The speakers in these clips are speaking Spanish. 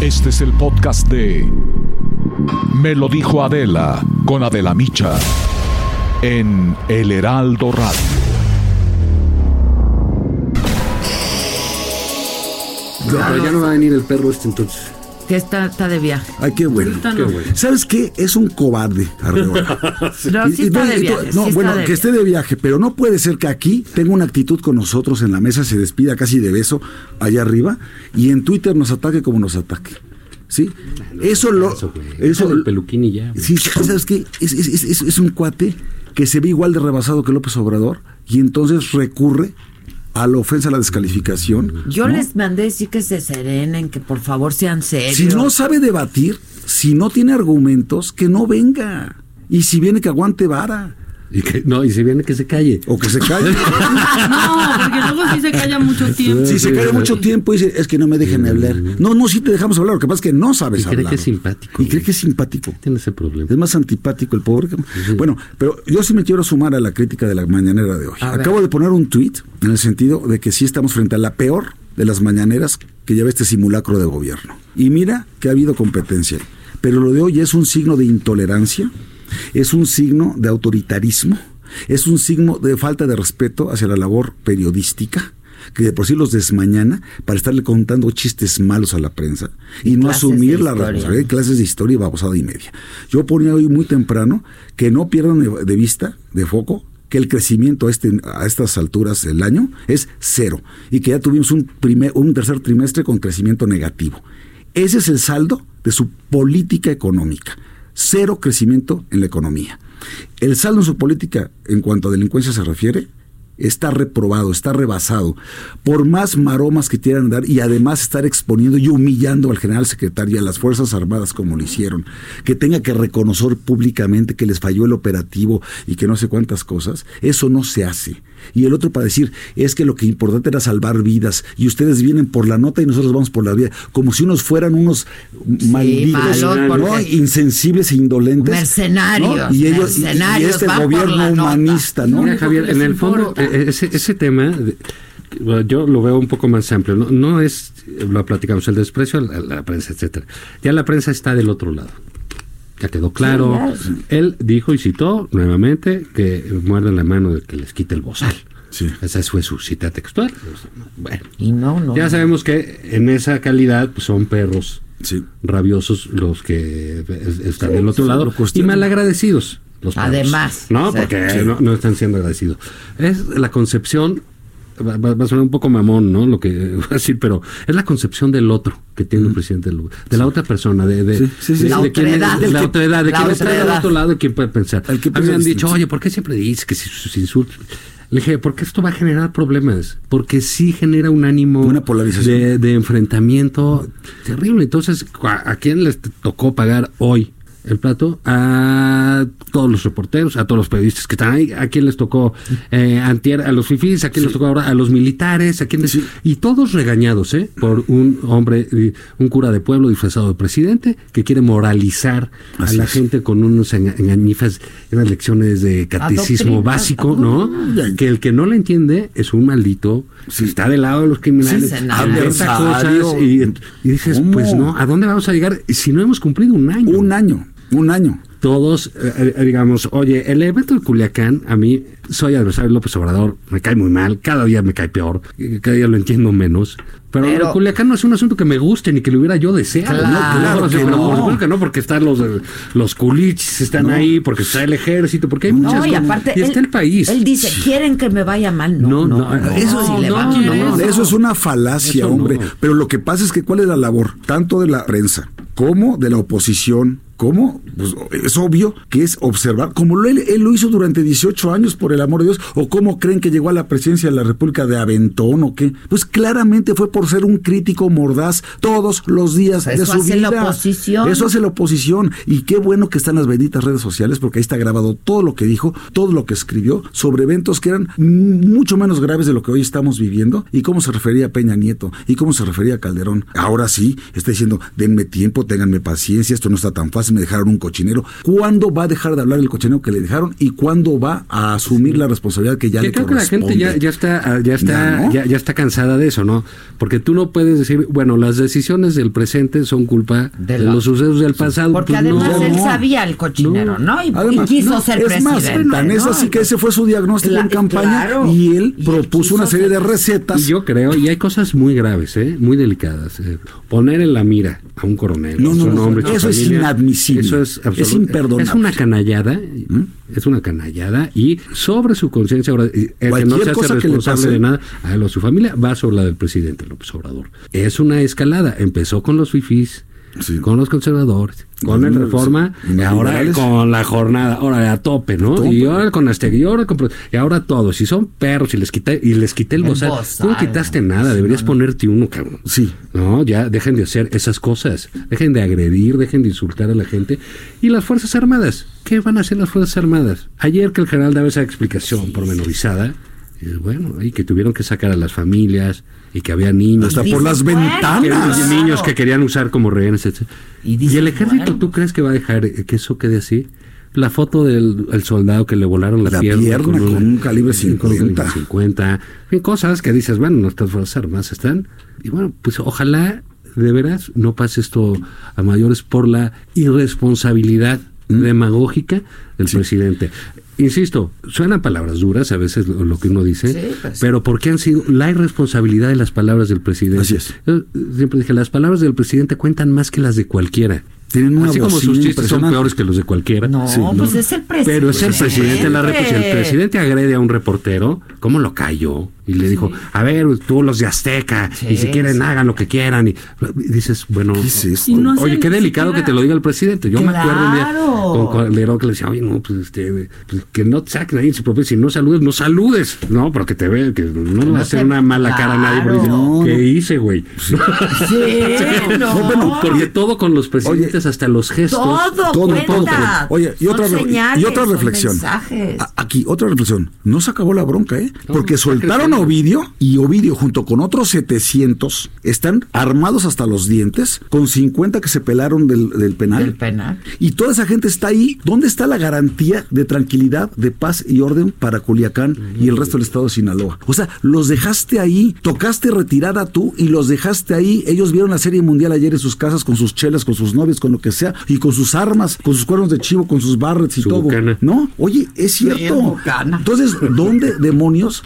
Este es el podcast de Me lo dijo Adela con Adela Micha en El Heraldo Radio. pero ya no va a venir el perro este entonces. Que está, está de viaje. Ay, qué bueno. Qué bueno. ¿Sabes qué? Es un cobarde, Arreola. No, sí está no, de viaje. sí bueno, que esté de viaje, pero no puede ser que aquí tenga una actitud con nosotros en la mesa, se despida casi de beso allá arriba y en Twitter nos ataque como nos ataque. ¿Sí? eso lo. Eso, el peluquín y ya. güey. Sí, ¿sabes qué? Es, es- es- es- es un cuate que se ve igual de rebasado que López Obrador y entonces recurre a la ofensa, a la descalificación. Yo ¿no? les mandé decir que se serenen, que por favor sean serios. Si no sabe debatir, si no tiene argumentos, que no venga. Y si viene que aguante vara. Y que, no, y si viene que se calle. O que se calle. No, porque luego sí se calla mucho tiempo. si se cae mucho tiempo y dice, es que no me dejen hablar. No, no, sí te dejamos hablar. Lo que pasa es que no sabes Y cree hablar. que es simpático. Y cree que es simpático. Tiene ese problema. Es más antipático el pobre. que- Bueno, pero yo sí me quiero sumar a la crítica de la mañanera de hoy. A ver. Acabo de poner un tuit en el sentido de que sí estamos frente a la peor de las mañaneras que lleva este simulacro de gobierno. Y mira que ha habido competencia. Pero lo de hoy es un signo de intolerancia, es un signo de autoritarismo, es un signo de falta de respeto hacia la labor periodística que de por sí los desmañana para estarle contando chistes malos a la prensa y no asumir la responsabilidad de clases de historia y babosada y media. Yo ponía hoy muy temprano que no pierdan de, de vista, de foco, que el crecimiento a, este, a estas alturas del año es cero y que ya tuvimos un, primer, un tercer trimestre con crecimiento negativo. Ese es el saldo de su política económica. Cero crecimiento en la economía. El saldo en su política en cuanto a delincuencia se refiere está reprobado, está rebasado. Por más maromas que quieran dar y además estar exponiendo y humillando al general secretario y a las Fuerzas Armadas como lo hicieron, que tenga que reconocer públicamente que les falló el operativo y que no sé cuántas cosas, eso no se hace. Y el otro para decir, es que lo que importante era salvar vidas y ustedes vienen por la nota y nosotros vamos por la vida, como si unos fueran unos malditos, insensibles e indolentes. Mercenarios, ¿no? Y ellos y- este gobierno humanista, ¿no? Mira, Javier, en el fondo, eh, ese, ese tema, de- yo lo veo un poco más amplio. No, no es, lo platicamos, el desprecio a la, a la prensa, etcétera. Ya la prensa está del otro lado. Ya quedó claro. Él dijo y citó nuevamente que muerden la mano del que les quite el bozal. Sí. Esa fue su cita textual. Bueno, Y no, no. ya sabemos que en esa calidad pues, son perros Sí. rabiosos los que es- están del otro sí, lado y malagradecidos. Los perros. Además, No, porque Sí. no, no están siendo agradecidos. Es la concepción, va, a sonar un poco mamón, ¿no? Lo que voy a decir, pero es la concepción del otro que tiene un presidente, del- de la otra persona, de, de, Sí, sí, sí. de- La de quién es- otredad. de la El que- otredad, de la quién está del otro lado y quién puede pensar. El que a mí me han dicho, oye, ¿por qué siempre dices que si sus insultos? Le dije, porque esto va a generar problemas, porque sí genera un ánimo Una polarización. de, de enfrentamiento terrible. Entonces, ¿a, a quién les tocó pagar hoy el plato? A todos los reporteros, a todos los periodistas que están ahí. ¿A quién les tocó? Eh, antier, a los fifís, ¿a quién les tocó ahora? A los militares, ¿a quién les- Y todos regañados, ¿eh? Por un hombre, eh, un cura de pueblo disfrazado de presidente que quiere moralizar Así a la es. gente con unos enga- engañifas, unas lecciones de catecismo básico, ¿no? Ya. Que el que no le entiende es un maldito, Sí. está del lado de los criminales, cosas y, y dices, ¿Cómo? pues no, ¿a dónde vamos a llegar si no hemos cumplido un año? Un año, un año. Todos, eh, eh, digamos, oye, el evento de Culiacán, a mí soy adversario de López Obrador, me cae muy mal, cada día me cae peor, cada día lo entiendo menos. Pero, Pero- Culiacán no es un asunto que me guste ni que lo hubiera yo deseado. Claro, ¿no? Claro no, que pero no. por supuesto que no, porque están los, los culichis, están No. ahí, porque está el ejército, porque hay muchas No, y cosas. aparte, y está él, el país. él dice, ¿quieren que me vaya mal? No, No, eso le va mal. Eso es una falacia, Eso hombre. no. Pero lo que pasa es que cuál es la labor, tanto de la prensa como de la oposición, como pues, es obvio que es observar, como lo- él, él lo hizo durante 18 años, por el amor de Dios, o cómo creen que llegó a la presidencia de la República de Aventón o qué. Pues claramente fue por ser un crítico mordaz todos los días de eso su hace vida. la oposición. Eso hace la oposición. Y qué bueno que están las benditas redes sociales, porque ahí está grabado todo lo que dijo, todo lo que escribió sobre eventos que eran mucho menos graves de lo que hoy estamos viviendo y cómo se refería a Peña Nieto y cómo se refería a Calderón. Ahora sí, está diciendo, denme tiempo, ténganme paciencia, esto no está tan fácil. Me dejaron un cochinero. ¿Cuándo va a dejar de hablar el cochinero que le dejaron y cuándo va a asumir la responsabilidad que ya Yo le creo que la gente corresponde? ya, ya está, ah, ya está, Ya, ¿no? ya, ya está cansada de eso, ¿no? Porque tú no puedes decir, bueno, las decisiones del presente son culpa de, De la- los sucesos del pasado. Porque Pues además no. él no. sabía el cochinero, ¿no? Y, y Además, quiso no, ser es presidente. más, tan es ¿no? así que ese fue su diagnóstico en campaña claro. y él Y propuso una serie de recetas. Y yo creo, y hay cosas muy graves, ¿eh? muy delicadas. eh. Poner en la mira a un coronel, No, a no, eso es inadmisible. Eso es, Es imperdonable. ¿Mm? Es una canallada, es una canallada, y sobre su conciencia, ahora, el que no Cualquier se hace responsable de nada, a él o a su familia, va sobre la del presidente López Obrador. Es una escalada. Empezó con los fifís. Sí. Con los conservadores, con el Sí, reforma, sí. Y ahora con la jornada, ahora a tope, ¿no? Tope. Y ahora con Azteca, y ahora con y ahora todos, si son perros y les quité y les quité el El bozal, tú no quitaste nada, sí, deberías no, no. ponerte uno, cabrón. Sí. No, ya dejen de hacer esas cosas, dejen de agredir, dejen de insultar a la gente. Y las Fuerzas Armadas, ¿qué van a hacer las Fuerzas Armadas? Ayer que el general daba esa explicación pormenorizada, y bueno, y que tuvieron que sacar a las familias y que había niños. Hasta por las que- ventanas. niños que querían usar como rehenes, etc. Y Y, el ejército, bueno. ¿tú crees que va a dejar que eso quede así? La foto del el soldado que le volaron la, La pierna, pierna con un calibre con un calibre 50. 50. En fin, cosas que dices, bueno, nuestras fuerzas armadas están. Y bueno, pues ojalá de veras no pase esto a mayores por la irresponsabilidad demagógica del presidente. Insisto, suenan palabras duras a veces lo, que uno dice, Sí, pues. pero porque han sido la irresponsabilidad de las palabras del presidente. Así es. Yo siempre dije, las palabras del presidente cuentan más que las de cualquiera. Tienen una Así como sus chistes son peores que los de cualquiera. No, Sí, pues es el presidente. Pero es el presidente de la República. Si el presidente agrede a un reportero, ¿cómo lo cayó? Y le dijo, a ver, tú los de Azteca, Sí, y si quieren sí. hagan lo que quieran. Y, y dices, bueno, ¿Qué es esto? Y no oye, qué delicado siquiera- que te lo diga el presidente. Yo me acuerdo un día Claro. con Calderón que le decía, oye, no, pues, este, pues, que no te saquen ahí en su propio, si no saludes, no saludes. No, pero que te ve, que no le va a hacer una mala cara a nadie. Porque dice, Claro. ¿qué hice, güey? Sí, no. bueno, Porque todo con los presidentes, hasta los gestos. Todo, Todo, cuenta. todo, todo. Oye, y otra, señales, y otra reflexión. Aquí, otra reflexión. No se acabó la bronca, ¿eh? Porque soltaron Ovidio y Ovidio, junto con otros 700, están armados hasta los dientes, con 50 que se pelaron del, del penal. Del penal. Y toda esa gente está ahí. ¿Dónde está la garantía de tranquilidad, de paz y orden para Culiacán y el resto del estado de Sinaloa? O sea, los dejaste ahí, tocaste retirada tú y los dejaste ahí. Ellos vieron la serie mundial ayer en sus casas con sus chelas, con sus novios, con lo que sea, y con sus armas, con sus cuernos de chivo, con sus barrets y Su todo. bucana. No, oye, es cierto. bucana. Entonces, ¿dónde demonios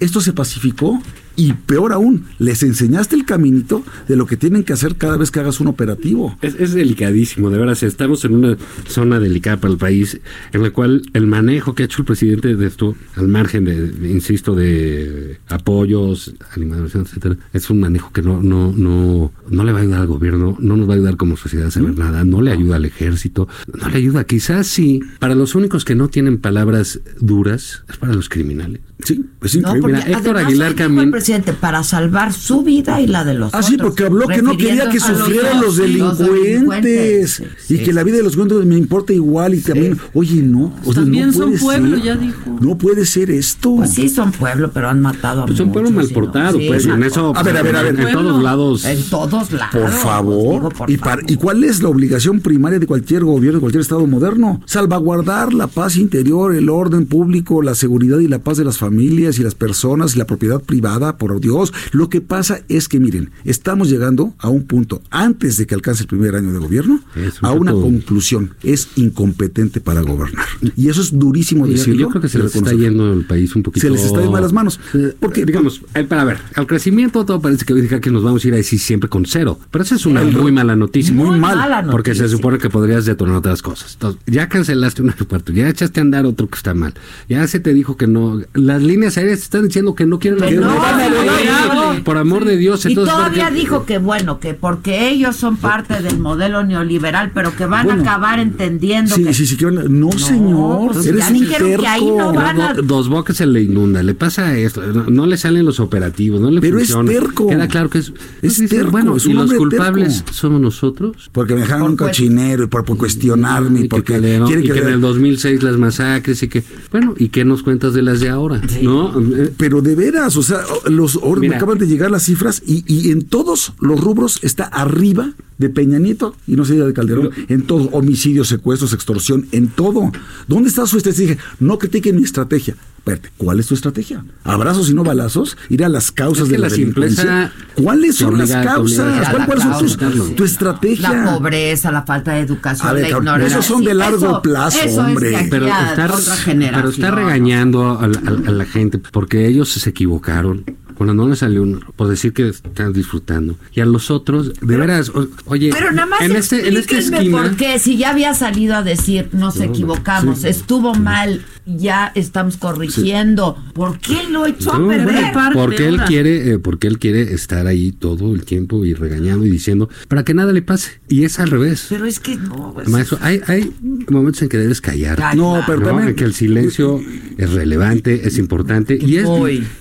esto se pacificó? Y peor aún, les enseñaste el caminito de lo que tienen que hacer cada vez que hagas un operativo. Es, es delicadísimo, de veras. Estamos en una zona delicada para el país, en la cual el manejo que ha hecho el presidente de esto, al margen de, insisto, de apoyos, animación, etcétera, es un manejo que no, no, no, no le va a ayudar al gobierno, no nos va a ayudar como sociedad a saber nada, no le ayuda al ejército, no le ayuda. Quizás sí, para los únicos que no tienen palabras duras, es para los criminales. Sí, es No, increíble. Mira, Héctor Aguilar Camín- presidente para salvar su vida y la de los Ah, otros. sí, porque habló que no quería que los sufrieran los delincuentes. Sí, y sí, que la vida de los delincuentes me importa igual. Y también, oye, no. o sea, También no son puede pueblo, ser. ya dijo. No puede ser esto. Pues sí, son pueblo, pero han matado a Pues son pueblo mal no- pues, en eso, A ver, a ver, a ver. en todos lados. En todos lados. Por favor. digo, por ¿Y, par- favor. ¿Y cuál es la obligación primaria de cualquier gobierno, de cualquier Estado moderno? Salvaguardar la paz interior, el orden público, la seguridad y la paz de las familias y las personas y la propiedad privada, por Dios. Lo que pasa es que, miren, estamos llegando a un punto, antes de que alcance el primer año de gobierno, un a una conclusión. Es incompetente para gobernar. Y eso es durísimo Yo, decirlo. yo creo que se les está yendo el país un poquito. Se les está yendo de las manos. Porque, digamos, eh, para ver, al crecimiento todo parece que indica que nos vamos a ir así siempre con cero. Pero esa es una muy mala noticia. Muy mal, mala Porque se noticia. supone que podrías detonar otras cosas. Entonces, ya cancelaste un aeropuerto, ya echaste a andar otro que está mal. Ya se te dijo que no. Las líneas aéreas te están diciendo que no quieren Que no, que. Por amor de Dios. Y entonces, todavía dijo que bueno, que porque ellos son parte del modelo neoliberal, pero que van Bueno. a acabar entendiendo Sí, que sí, sí, que van- no, señor, pues eres un que ahí no terco. van a- Do- dos bocas se le inunda, le pasa esto, no, no le salen los operativos, no le Pero es terco. Queda claro que es, Es dices, terco, bueno, es y los culpables terco. somos nosotros. Porque me dejaron Por un cochinero y por, por cuestionarme y Y que, porque Calderón- quieren y que, que en el 2006 las masacres y que, bueno, ¿y qué nos cuentas de las de ahora? ¿No? Pero de veras, o sea, los, me acaban de llegar las cifras y, y en todos los rubros está arriba de Peña Nieto y no se diga de Calderón, en todo, homicidios, secuestros, extorsión, en todo. ¿Dónde está su estrategia? No critiquen mi estrategia. Espérate, ¿cuál es tu estrategia? ¿Abrazos y no balazos? ¿Ir a las causas Es que de la, la delincuencia? simpleza ¿Cuáles son las obliga- causas? a ¿Cuál- la ¿Cuáles son tus- causa. tu estrategia? La pobreza, la falta de educación, ver, la cabrón, ignorancia. esos son de largo eso- plazo, eso hombre. Es pero está, otra generación. pero está regañando a, la- a la gente porque ellos se equivocaron. Cuando no les salió un, por decir que están disfrutando. Y a los otros, de veras, o- oye, Pero nada más en, este, en esta esquina. por qué, si ya había salido a decir nos equivocamos, estuvo mal, ya estamos corrigiendo, ¿por qué lo echó No, a perder? Bueno, parte porque él quiere, eh, porque él quiere estar ahí todo el tiempo y regañando y diciendo para que nada le pase. Y es al revés. Pero es que no, pues, Maestro, hay, hay momentos en que debes callar. No, pero ¿no? también- En que el silencio es relevante, es importante y es,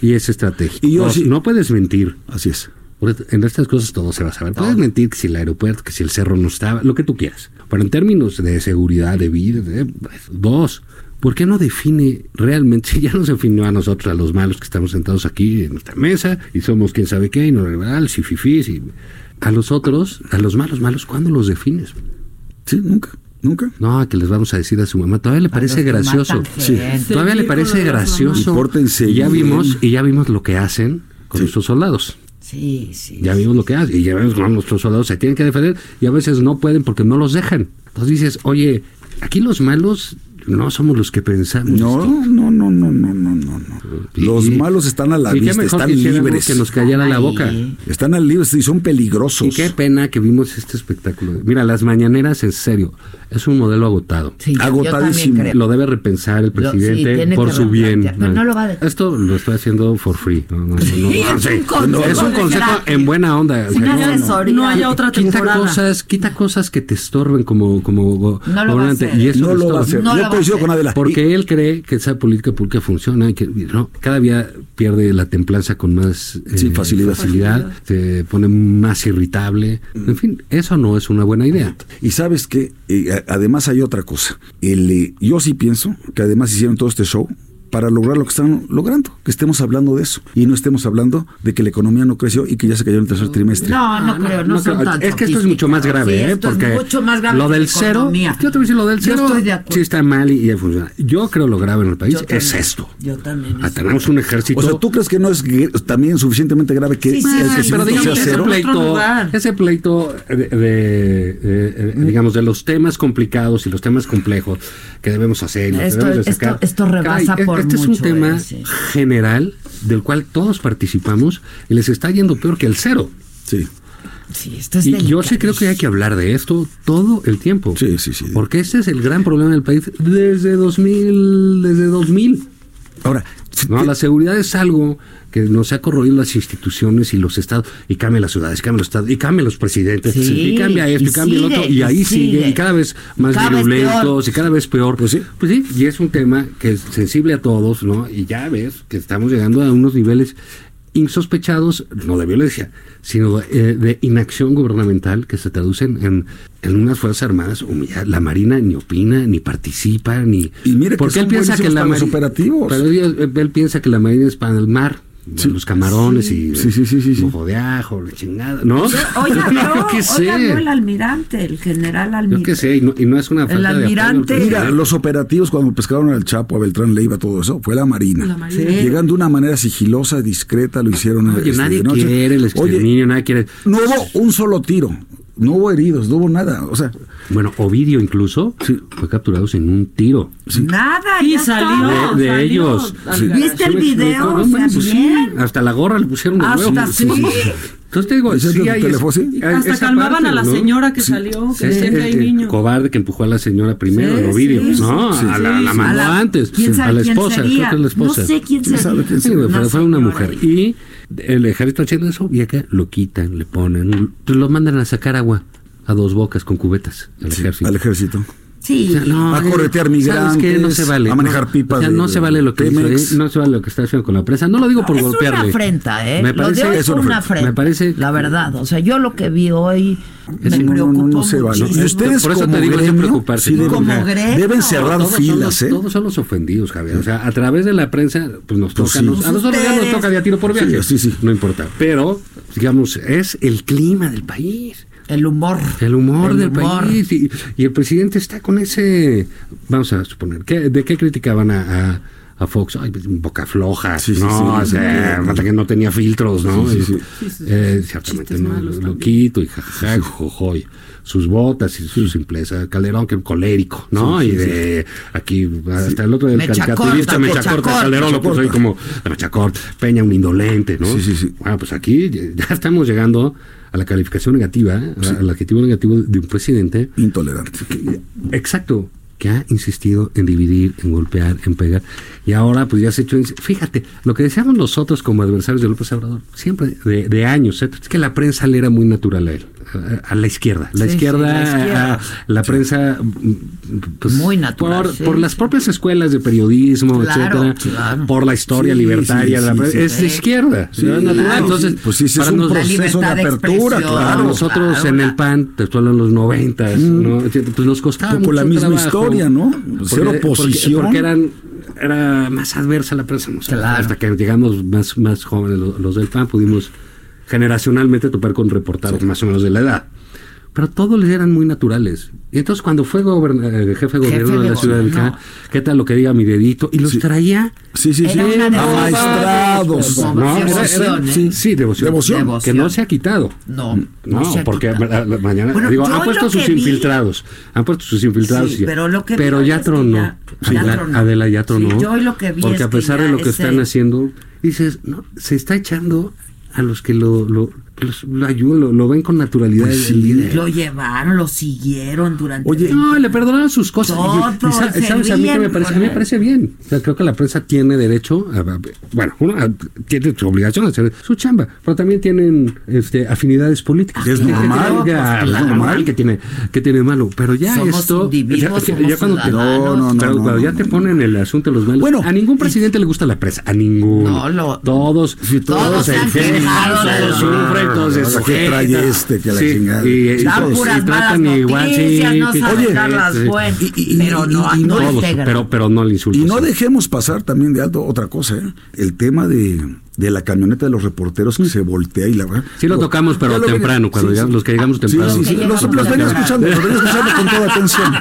y es estratégico. Y yo no, sí- no puedes mentir. Así es. En estas cosas todo se va a saber. Puedes mentir que si el aeropuerto, que si el cerro no estaba, lo que tú quieras. Pero en términos de seguridad, de vida, de- pues, dos. ¿Por qué no define realmente, si ya nos definió a nosotros, a los malos que estamos sentados aquí en nuestra mesa y somos quién sabe qué, y no liberales y fifís, y a los otros, a los malos, malos, ¿cuándo los defines? Sí, nunca, nunca. No, que les vamos a decir a su mamá, todavía le parece gracioso. Sí. Todavía le parece gracioso. Y pórtense Y ya vimos, y ya vimos lo que hacen con Sí. nuestros soldados. Sí, sí. Ya vimos lo que hacen. Y ya vemos cómo nuestros soldados se tienen que defender y a veces no pueden porque no los dejan. Entonces dices, oye, aquí los malos no somos los que pensamos. No, no, no, no, no, no, no. Los y- malos están a la vista, mejor están libres. Que nos callara la boca. Están al libres y son peligrosos. Y qué pena que vimos este espectáculo. Mira, las mañaneras, en serio, es un modelo agotado. Sí, Agotadísimo. Lo debe repensar el Lo- sí, presidente por su bien. replantear, pero no lo va a dejar. Esto lo estoy haciendo for free. No, no, no, no, Sí, no, es sí. un consejo Es un de consejo gratis. en buena onda. o sea, no- asesoría. No haya otra quita cosas, quita cosas que te estorben como, como gobernante. Y eso No lo va a hacer. No lo va Yo a coincido hacer. con Adela. Porque él cree que esa política pública funciona y que no, cada día pierde la templanza con más eh, facilidad. facilidad, se pone más irritable. En fin, eso no es una buena idea. Y sabes que además hay otra cosa. El, eh, yo sí pienso que además hicieron todo este show para lograr lo que están logrando, que estemos hablando de eso y no estemos hablando de que la economía no creció y que ya se cayó en el tercer trimestre. No, no, no, creo, no, no son creo. tan Es que esto es mucho más grave, Sí, ¿eh? esto Porque es mucho más grave lo que del cero, yo te voy a decir lo del Yo cero, estoy de acuerdo. sí está mal y, y funciona. Yo creo lo grave en el país Yo es también. esto. Yo también. Ah, tenemos un ejército. O sea, ¿tú crees que no es también suficientemente grave que Sí, sí, el sí, pero digamos sea ese cero? pleito, ese pleito de, de- de- digamos de los temas complicados y los temas complejos que debemos hacer, y los que Esto- debemos de esto- sacar. esto rebasa Caray, por Este es un tema general del cual todos participamos y les está yendo peor que el cero. Sí. Sí, esto es Y yo sí creo que hay que hablar de esto todo el tiempo. Sí, sí, sí. Porque este es el gran problema del país desde 2000, desde 2000. Ahora, No, te- la seguridad es algo que nos ha corroído las instituciones y los estados, y cambia las ciudades, cambia los estados, y cambia los presidentes, Sí, y cambia esto, y, y cambia el sigue, otro, y y ahí sigue, sigue. y cada vez más Cada vez virulentos, peor. y cada vez peor. Pues sí. Pues sí, y es un tema que es sensible a todos, ¿no? Y ya ves que estamos llegando a unos niveles insospechados, no de violencia, sino eh, de inacción gubernamental que se traducen en, en unas Fuerzas Armadas humilladas. La Marina ni opina, ni participa, ni... Y mire que porque él piensa que la para los Mari- operativos. Pero él, él piensa que la Marina es para el mar. Los camarones y Sí, sí, sí, sí, sí. mojo de ajo, la chingada, ¿no? Oye, yo qué sé. habló el almirante, el general Yo almirante. qué sé, y no, y no es una falta de al almirante- presidente. Mira, los operativos cuando pescaron al Chapo, a Beltrán Leiva, todo eso, fue la Marina. La Marina. Sí. Llegan de una manera sigilosa, discreta, lo hicieron. Oye, este, nadie de quiere el Oye, exterminio, nadie quiere... no hubo un solo tiro, no hubo heridos, no hubo nada. O sea, Bueno, Ovidio incluso fue capturado sin un tiro. Nada, Y ya salió. estaba. De- de salió ellos. Sí. ¿Viste el ¿Sí video? O No, sea, pues sí, bien. hasta la gorra le pusieron de Hasta sí. Entonces te digo, ¿Ese sí es hay el esa- teléfono, sí? hay Hasta calmaban parte, a la ¿no? señora que salió, que hay el- el niños. cobarde que empujó a la señora primero, Sí, el Ovidio. sí, no, sí, a la, sí, la sí. antes. ¿quién sabe a la quién esposa, sería? creo que es la esposa. No sé quién ¿Quién sería. sabe quién Sí, sería? pero Una fue una mujer. Y el ejército haciendo eso, y acá lo quitan, le ponen, pues lo mandan a sacar agua a dos bocas con cubetas al sí, ejército. al ejército. Sí. O sea, no, A corretear ¿sabes migrantes, qué? No se vale. a manejar no, pipas O sea, de- no se vale lo que hizo. ¿eh? no se vale lo que está haciendo con la prensa. No lo digo por es golpearle. una afrenta, ¿eh? Me lo parece, de hoy es una afrenta. afrenta. Me parece- La verdad, o sea, yo lo que vi hoy me No, no, no, preocupó no se vale. muchísimo. Y ustedes Por eso como te digo, gremio, preocuparse, deben, Como gremio. deben cerrar todos son filas, los- ¿eh? Todos son los ofendidos, Javier. O sea, a través de la prensa, pues nos Pues toca. sí. nos- a nosotros ya nos toca de a tiro por viaje. Sí, sí, sí. No importa. Pero, digamos, es el clima del país. El humor. El humor El del humor. país. Y, y el presidente está con ese. Vamos a suponer. ¿qué- ¿De qué criticaban a, a, a Fox? Ay, pues, boca floja. Sí, no, sí. o sea, que no tenía filtros, ¿no? Sí, sí, Y, sí. eh, ciertamente, ¿no? malos Lo también. quito y jajaja, jojoy. Sus botas y su simpleza. Calderón, que colérico, ¿no? y de aquí, hasta el otro del caricaturista, corta, mecha mecha corta, corta. Calderón, lo puso ahí como de mecha corta, Peña un indolente, ¿no? Sí, sí, sí. Bueno, pues aquí ya estamos llegando a la calificación negativa, ¿eh? al adjetivo negativo de un presidente Intolerante. Exacto, que ha insistido en dividir, en golpear, en pegar. Y ahora, pues ya se ha hecho. Fíjate, lo que decíamos nosotros como adversarios de López Obrador, siempre de, de años, es que la prensa le era muy natural a él, a, la izquierda. La Sí, sí, izquierda, la izquierda. a- la prensa. mm, Pues, Muy natural, Por, sí, por las propias escuelas de periodismo, Claro, etcétera. claro. Por la historia Sí, libertaria sí, de la prensa. sí. es de izquierda. Claro, Entonces. Pues sí, ese para es un nos- proceso de de apertura, para claro. nosotros claro, en el PAN, te de los noventas, ¿no? Pues nos costaba Un poco la misma trabajo. historia, ¿no? Ser Porque- oposición. Porque, porque eran era más adversa la prensa. Claro. Hasta que llegamos más, más jóvenes los, los del PAN, pudimos generacionalmente topar con reportados más o menos de la edad. Pero todos les eran muy naturales. Y entonces cuando fue goberna- eh, jefe de gobierno de de la ciudad del gobierno. CA, ¿qué tal lo que diga mi dedito? Y los Sí. traía Sí, sí, sí. Amaestrados. No, devoción, ¿eh? sí, sí, devoción. Devoción. Devoción. Que no se ha quitado. No, No, no porque la- mañana Bueno, digo, han puesto sus vi- infiltrados, han puesto sus infiltrados, Sí, y- pero lo que pero ya tronó. ya- ya Adela, tronó. Adela ya tronó. Yo lo que vi porque a pesar de lo que están haciendo, dices, no, se está echando a los que lo lo, los- lo ayudan, lo, lo ven con naturalidad. Pues el sí. líder. Lo llevaron, lo siguieron durante. Oye, 20 No, le perdonaron sus cosas. Todo, Y- y sa- se ¿Sabes? A mí, que me parece, a mí me con él. parece bien. O sea, creo que la prensa tiene derecho a, a- bueno, uno a- tiene su obligación de hacer su chamba, pero también tienen este, afinidades políticas. Es normal, que- ya, pues, es claro. normal que tiene, que tiene malo. Pero ya Somos esto. ya, somos cuando te. No, no, no, pero no, cuando no, ya no. te ponen el asunto de los malos. Bueno, a ningún presidente le gusta la prensa. A ninguno. No, lo- todos, todos se han enferman, quejado de todos lo- sufren, todos se Ahora, ¿qué trae este? Que la Sí, chingada. y- y Dan todos- puras y tratan malas igual, sí, noticias, no sí, saben sí, darlas sí. buenas. Y- y- y- pero no, y- y no, no- Todos, pero, pero no el insulto. Y no dejemos pasar también de alto otra cosa, ¿eh? el tema de, de la camioneta de los reporteros que se voltea y la Sí lo tocamos, pero Ya lo temprano, venía- cuando llegamos- los que llegamos Sí, temprano. Sí, sí, los, los venía escuchando, los venía escuchando con toda atención.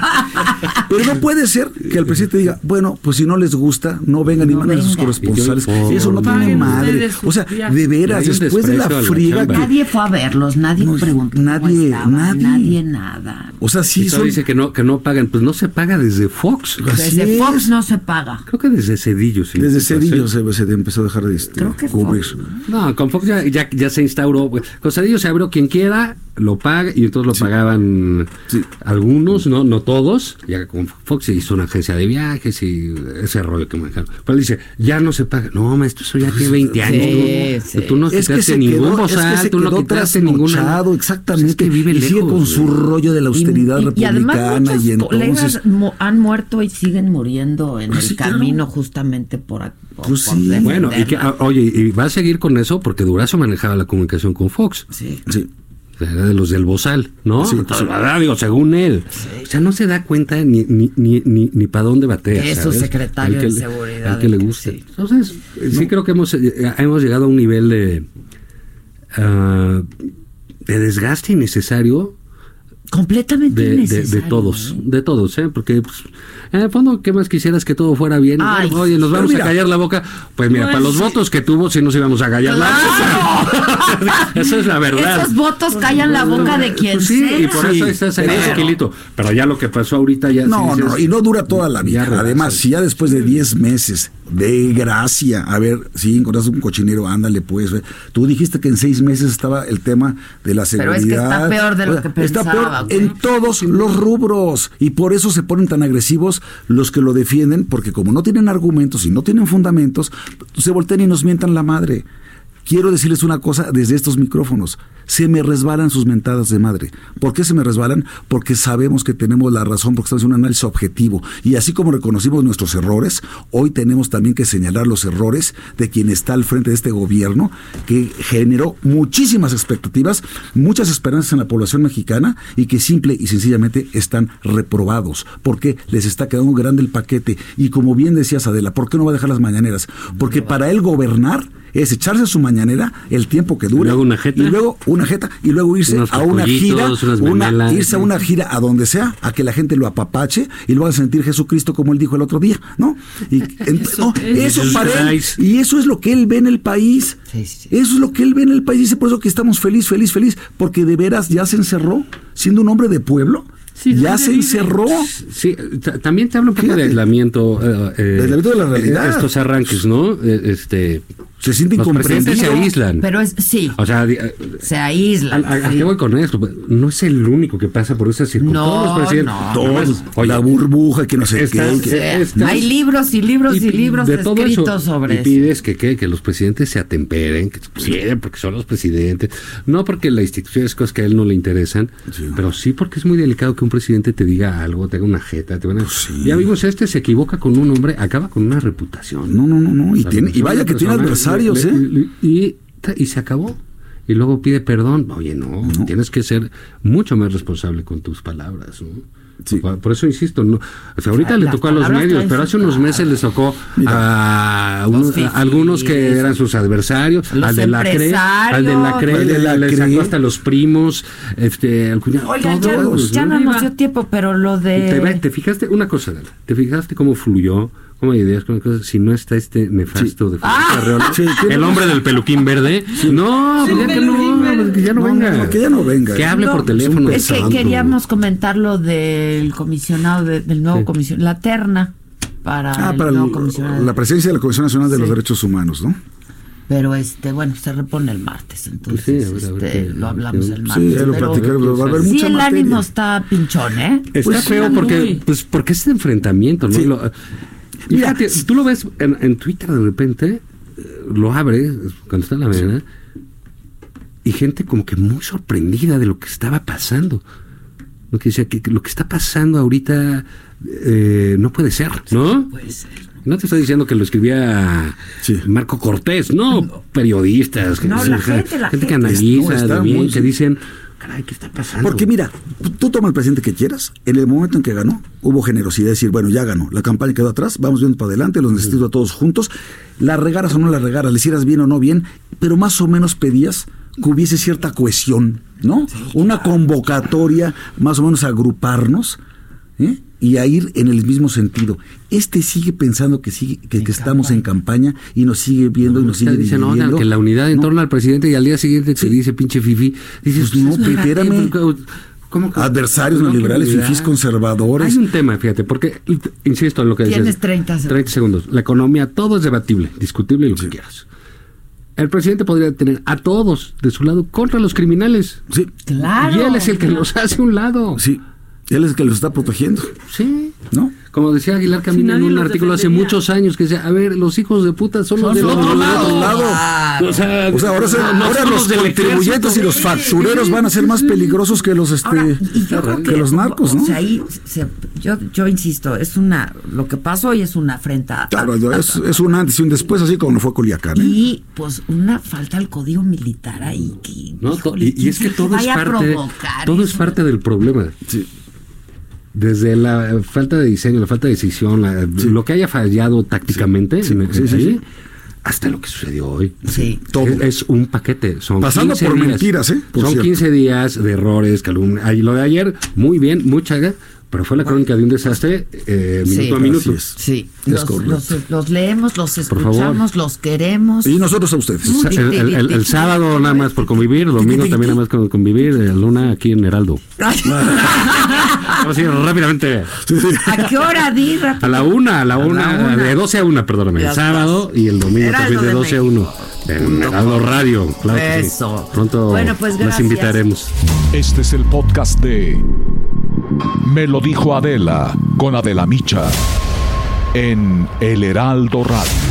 Pero no puede ser que el presidente diga, bueno, pues si no les gusta, no vengan y manden a sus corresponsales. Y yo- Eso no tiene madre. O sea, de veras, después de la friega que... Nadie fue a verlos, nadie No, preguntó cómo nadie, nadie. nadie nada. O sea, sí son... dice que no, que no pagan. Pues no se paga desde Fox. Desde es. Fox no se paga. Creo que desde Cedillo. sí. Desde Sí, Cedillo sí. se, se empezó a dejar de este, Creo que No, con Fox ya, se instauró. pues, Con Cedillo se abrió quien quiera, lo paga y entonces lo pagaban Sí. algunos, no no todos. Ya con Fox se hizo una agencia de viajes y ese rollo que manejaron. Pero él dice, ya no se paga. No, maestro, eso ya tiene 20 años. Sí, tú, sí. tú no Es que quitaste ningún quedó, es que se tú no quitaste ninguna. trasnochado, exactamente. Pues es que vive y sigue lejos, con su rollo de la austeridad Y- y, y además republicana muchos y, colegas entonces... han muerto y siguen muriendo en Pues el sí, claro. camino justamente por, Pues sí. Bueno, y que, ah, oye, y va a seguir con eso porque Durazo manejaba la comunicación con Fox. Sí. Sí. De los del Bozal, ¿no? Sí, digo, según él. O sea, no se da cuenta ni, ni, ni, ni, ni para dónde batea. Que es su secretario de seguridad, Al que le sí. Entonces, sí creo que hemos, eh, hemos llegado a un nivel de, ah, de desgaste innecesario Completamente de, de, de innecesario, todos, ¿eh? de todos, ¿eh? Porque, pues, en el fondo, ¿qué más quisieras que todo fuera bien? Ay, Oye, nos vamos mira. a callar la boca. Pues mira, Pues para los sí. votos que tuvo, sí nos íbamos a callar la boca. Esa es la verdad. Esos votos callan la boca de quien Pues sí, sea. y por eso Sí, estás ahí tranquilito. Pero ya lo que pasó ahorita ya. No, sí no, y no dura toda la vida. Además, si ya después de 10 meses de gracia, a ver, si encontraste un cochinero, ándale pues. Tú dijiste que en seis meses estaba el tema de la Pero seguridad. es que está peor de lo O sea, que Está pensaba, peor güey. en todos los rubros. Y por eso se ponen tan agresivos los que lo defienden, porque como no tienen argumentos y no tienen fundamentos, se voltean y nos mientan la madre. Quiero decirles una cosa desde estos micrófonos. Se me resbalan sus mentadas de madre. ¿Por qué se me resbalan? Porque sabemos que tenemos la razón, porque estamos haciendo un análisis objetivo. Y así como reconocimos nuestros errores, hoy tenemos también que señalar los errores de quien está al frente de este gobierno, que generó muchísimas expectativas, muchas esperanzas en la población mexicana y que simple y sencillamente están reprobados. Porque les está quedando grande el paquete. Y como bien decías, Adela, ¿por qué no va a dejar las mañaneras? Porque para él gobernar es echarse su mañanera el tiempo que dure. Y luego una jeta. Y luego una jeta. Y luego irse a una gira. una- irse a una gira a donde sea, a que la gente lo apapache y lo haga sentir Jesucristo como él dijo el otro día, ¿no? Y Eso no, es. eso para él. Y eso es lo que él ve en el país. Sí, sí. Eso es lo que él ve en el país. Dice por eso que estamos feliz, feliz, feliz. Porque de veras ya se encerró, siendo un hombre de pueblo. Sí, ya ¿dónde se encerró. Sí, ta- también te habla un poco Fíjate. de aislamiento. eh, eh, De aislamiento de la realidad. Estos arranques, ¿no? Eh, Este, Se siente los presidentes se aíslan. Pero es, sí, O sea, eh, se aíslan. ¿A, a- a sí. qué voy con esto? No es el único que pasa por esas circunstancias. No, Todos los presidentes. no. Todos, la burbuja, que no sé Estás- qué. Que- hay libros y libros y, y libros de todo escritos eso, sobre y eso. pides que, ¿qué? que los presidentes se atemperen, que sí, porque son los presidentes, no porque la institución es cosas que a él no le interesan, Sí. pero sí porque es muy delicado que un presidente te diga algo, te haga una jeta, te van a- Pues sí. ya vimos este se equivoca con un hombre, acaba con una reputación. No, no, no, no. Y, tiene, y una vaya que tiene persona, adversarios, le- ¿eh? le- y, y se acabó. Y luego pide perdón. Oye, no, tienes que ser mucho más responsable con tus palabras. ¿no? Sí. Por, eso insisto, no, o sea, ahorita le tocó a los medios, pero hace unos meses les tocó a, unos- a fifís. algunos que eran sus adversarios, al de la CRE, al de la CRE, Al de la le, le CRE. sacó hasta los primos, este, al cuñado, Oigan, ya, todos, ya no ¿no? nos dio tiempo, pero lo Te, ve- de... te fijaste una cosa, Adela, te fijaste cómo fluyó, cómo hay ideas, cómo hay cosas, si no está este nefasto de Felipe Ah. Arreola, Sí, tiene el hombre del peluquín verde, no, Sí, pues ya que peluquín no, pues que ya no, No, venga, no, que ya no venga. que hable No, por teléfono, Es que santo. queríamos comentar lo del comisionado, de- del nuevo Sí. comisionado, la terna para, Ah, el para nuevo el- comisionado. la presencia de la Comisión Nacional de los Sí. Derechos Humanos, ¿no? Pero este, bueno, se repone el martes, entonces Pues sí, a ver, a ver este, lo hablamos el Sí, martes. ya lo pero platicaremos, va a haber sí, mucha el materia. ánimo está pinchón, ¿eh? Está Pues, feo muy. porque, pues, porque es de enfrentamiento, ¿no? Sí. Lo- Mira, fíjate, tú lo ves en, en Twitter de repente, eh, lo abres cuando está en la mañana, y gente como que muy sorprendida de lo que estaba pasando. Lo que decía, que, que lo que está pasando ahorita eh, no puede ser, ¿no? No te estoy diciendo que lo escribía Sí. Marco Cortés, no, periodistas, No, que, la gente, la que gente. analiza, está de bien, muy- que dicen, caray, ¿qué está pasando? Porque mira, tú toma el presidente que quieras. En el momento en que ganó, hubo generosidad. de decir, bueno, ya ganó. La campaña quedó atrás, vamos viendo para adelante, los necesito a todos juntos. La regaras o no la regaras, le hicieras bien o no bien, pero más o menos pedías que hubiese cierta cohesión, ¿no? Una convocatoria, más o menos agruparnos. ¿eh? y a ir en el mismo sentido. Este sigue pensando que sigue que, que estamos en campaña y nos sigue viendo y nos sigue oigan, dividiendo. que la unidad en No, torno al presidente y al día siguiente te dice pinche fifi. Dices, Pues no, espérate, espérame. ¿cómo que- Adversarios ¿cómo que neoliberales, fifís conservadores. Hay un tema, fíjate, porque, insisto en lo que dices. Tienes 30 segundos. 30 segundos. La economía, todo es debatible, discutible y lo que quieras. El presidente podría tener a todos de su lado contra los criminales. Sí, Claro. Y él es el que los hace a un lado. sí. Él es el que los está protegiendo, Sí. ¿no? Como decía Aguilar Camino en un artículo hace muchos años que decía, a ver, los hijos de puta son los del los otro lado. otro lado. O sea, O sea, ahora, se- no ahora son los del contribuyentes y los factureros van a ser más peligrosos que los este Ahora, que los narcos, ¿no? O sea, ahí se- yo, yo insisto, es una, lo que pasó hoy es una afrenta. a- Claro, a- es, es un antes y un después, así como fue Culiacán. ¿eh? y pues una falta al código militar ahí que No, híjole, y, y ¿quién es que todo es a parte, todo es parte del problema. Sí. Desde la falta de diseño, la falta de decisión, la- lo que haya fallado tácticamente, Sí, sí, sí, ahí, sí. hasta lo que sucedió hoy. Sí. Todo. Es, es un paquete. Son Pasando 15 por días. mentiras, ¿eh? Por son cierto. 15 días de errores, calumnia. Y lo de ayer, muy bien, mucha, pero fue la crónica de un desastre eh, Sí. minuto a minuto. Es. Sí, los, los- los leemos, los Por escuchamos, los queremos. Y nosotros a ustedes. El, el- el- el- el sábado nada más por convivir, el domingo también nada más con convivir, eh, Luna aquí en Heraldo. Vamos a ir rápidamente. ¿A qué hora di rápido? A la una, a la una, una. de 12 a 1, perdóname. El sábado y el domingo Heraldo también de de 12 a 1. En Heraldo Radio, claro que sí. Eso. Pronto Bueno, pues, las invitaremos. Este es el podcast de Me lo dijo Adela con Adela Micha en El Heraldo Radio.